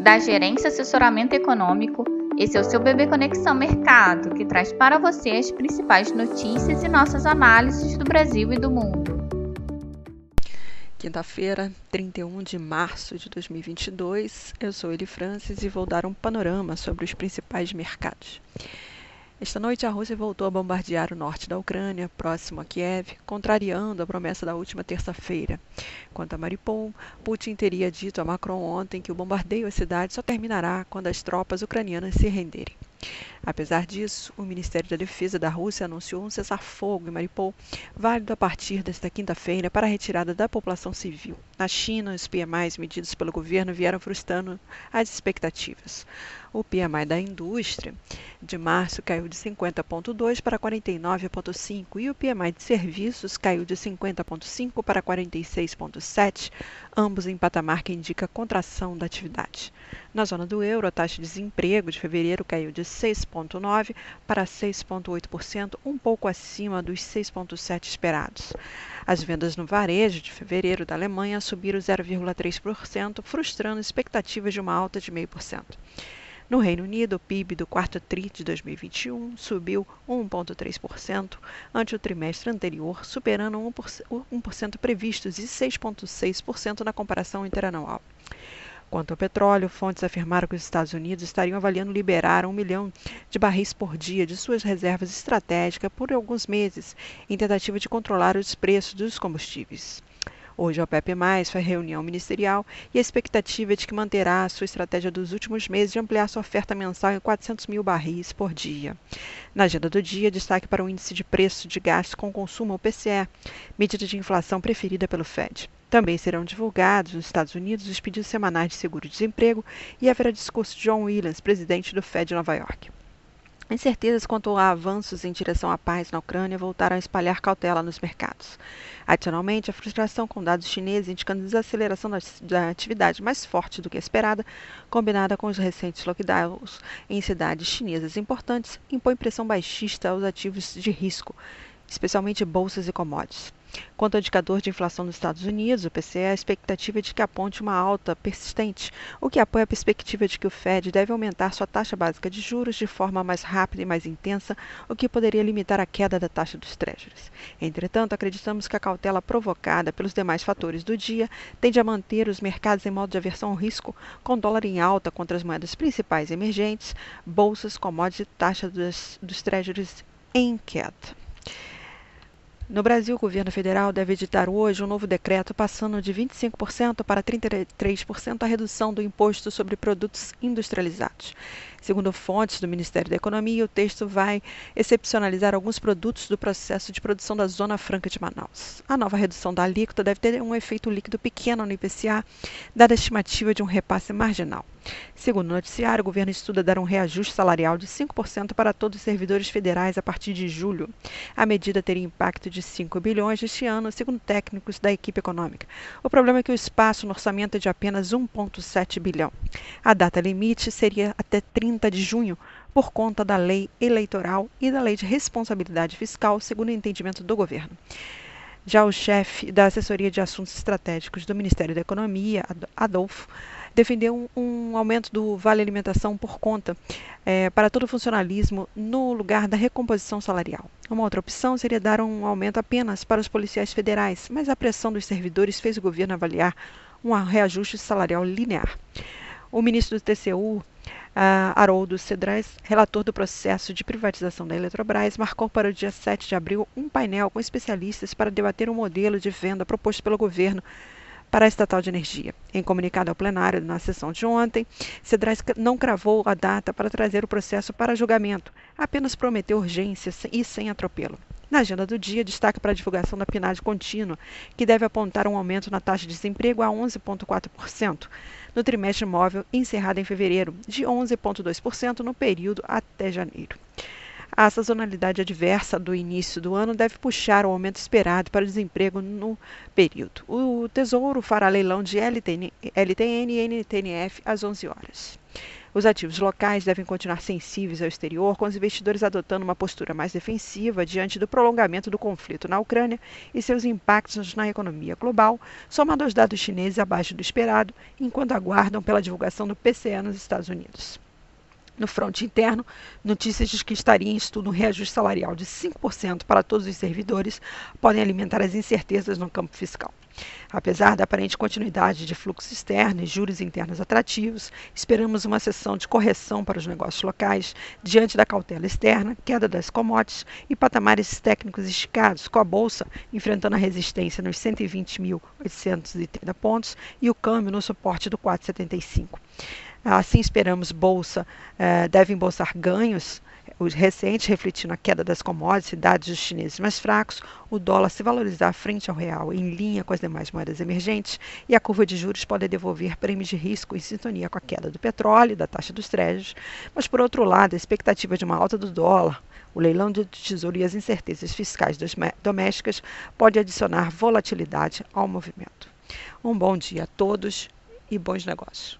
da Gerência Assessoramento Econômico. Esse é o seu Bebê Conexão Mercado, que traz para você as principais notícias e nossas análises do Brasil e do mundo. Quinta-feira, 31 de março de 2022, eu sou Eli Francis e vou dar um panorama sobre os principais mercados. Esta noite, a Rússia voltou a bombardear o norte da Ucrânia, próximo a Kiev, contrariando a promessa da última terça-feira. Quanto a Mariupol, Putin teria dito a Macron ontem que o bombardeio à cidade só terminará quando as tropas ucranianas se renderem. Apesar disso, o Ministério da Defesa da Rússia anunciou um cessar-fogo em Mariupol, válido a partir desta quinta-feira para a retirada da população civil. Na China, os PMIs medidos pelo governo vieram frustrando as expectativas. O PMI da indústria de março caiu de 50,2 para 49,5 e o PMI de serviços caiu de 50,5 para 46,7, ambos em patamar que indica contração da atividade. Na zona do euro, a taxa de desemprego de fevereiro caiu de 6,9% para 6,8%, um pouco acima dos 6,7% esperados. As vendas no varejo de fevereiro da Alemanha subiram 0,3%, frustrando expectativas de uma alta de 0,5%. No Reino Unido, o PIB do quarto TRI de 2021 subiu 1,3% ante o trimestre anterior, superando 1%, 1% previstos e 6,6% na comparação interanual. Quanto ao petróleo, fontes afirmaram que os Estados Unidos estariam avaliando liberar um milhão de barris por dia de suas reservas estratégicas por alguns meses, em tentativa de controlar os preços dos combustíveis. Hoje, a OPEP+, faz reunião ministerial e a expectativa é de que manterá a sua estratégia dos últimos meses de ampliar sua oferta mensal em 400 mil barris por dia. Na agenda do dia, destaque para o índice de preço de gastos com consumo, o PCE, medida de inflação preferida pelo Fed. Também serão divulgados nos Estados Unidos os pedidos semanais de seguro-desemprego e haverá discurso de John Williams, presidente do Fed de Nova York. Incertezas quanto a avanços em direção à paz na Ucrânia voltaram a espalhar cautela nos mercados. Adicionalmente, a frustração com dados chineses indicando desaceleração da atividade mais forte do que esperada, combinada com os recentes lockdowns em cidades chinesas importantes, impõe pressão baixista aos ativos de risco, especialmente bolsas e commodities. Quanto ao indicador de inflação nos Estados Unidos, o PCE, a expectativa é de que aponte uma alta persistente, o que apoia a perspectiva de que o Fed deve aumentar sua taxa básica de juros de forma mais rápida e mais intensa, o que poderia limitar a queda da taxa dos treasuries. Entretanto, acreditamos que a cautela provocada pelos demais fatores do dia tende a manter os mercados em modo de aversão ao risco, com dólar em alta contra as moedas principais emergentes, bolsas, commodities e taxa dos, dos treasuries em queda. No Brasil, o governo federal deve editar hoje um novo decreto passando de 25% para 33% a redução do imposto sobre produtos industrializados. Segundo fontes do Ministério da Economia, o texto vai excepcionalizar alguns produtos do processo de produção da Zona Franca de Manaus. A nova redução da alíquota deve ter um efeito líquido pequeno no IPCA, dada a estimativa de um repasse marginal. Segundo o noticiário, o governo estuda dar um reajuste salarial de 5% para todos os servidores federais a partir de julho. A medida teria impacto de 5 bilhões este ano, segundo técnicos da equipe econômica. O problema é que o espaço no orçamento é de apenas 1,7 bilhão. A data limite seria até 30 30 de junho, por conta da lei eleitoral e da lei de responsabilidade fiscal, segundo o entendimento do governo. Já o chefe da assessoria de assuntos estratégicos do Ministério da Economia, Adolfo, defendeu um, um aumento do vale alimentação por conta é, para todo o funcionalismo no lugar da recomposição salarial. Uma outra opção seria dar um aumento apenas para os policiais federais, mas a pressão dos servidores fez o governo avaliar um reajuste salarial linear. O ministro do TCU, Uh, Haroldo Cedrais, relator do processo de privatização da Eletrobras, marcou para o dia 7 de abril um painel com especialistas para debater um modelo de venda proposto pelo governo para a estatal de energia. Em comunicado ao plenário na sessão de ontem, Cedrais não cravou a data para trazer o processo para julgamento, apenas prometeu urgência e sem atropelo. Na agenda do dia, destaque para a divulgação da PNAD contínua, que deve apontar um aumento na taxa de desemprego a 11,4% no trimestre móvel encerrado em fevereiro, de 11,2% no período até janeiro. A sazonalidade adversa do início do ano deve puxar o aumento esperado para o desemprego no período. O Tesouro fará leilão de LTN, LTN e NTNF às 11 horas. Os ativos locais devem continuar sensíveis ao exterior, com os investidores adotando uma postura mais defensiva diante do prolongamento do conflito na Ucrânia e seus impactos na economia global, somado aos dados chineses abaixo do esperado, enquanto aguardam pela divulgação do PCE nos Estados Unidos. No fronte interno, notícias de que estaria em estudo um reajuste salarial de 5% para todos os servidores podem alimentar as incertezas no campo fiscal. Apesar da aparente continuidade de fluxo externo e juros internos atrativos, esperamos uma sessão de correção para os negócios locais diante da cautela externa, queda das commodities e patamares técnicos esticados, com a bolsa enfrentando a resistência nos 120.830 pontos e o câmbio no suporte do 475. Assim esperamos bolsa eh, deve embolsar ganhos os recentes refletindo a queda das commodities e dados dos chineses mais fracos, o dólar se valorizar frente ao real em linha com as demais moedas emergentes e a curva de juros pode devolver prêmios de risco em sintonia com a queda do petróleo e da taxa dos trechos, mas por outro lado, a expectativa de uma alta do dólar o leilão do tesouro e as incertezas fiscais domésticas pode adicionar volatilidade ao movimento. Um bom dia a todos e bons negócios.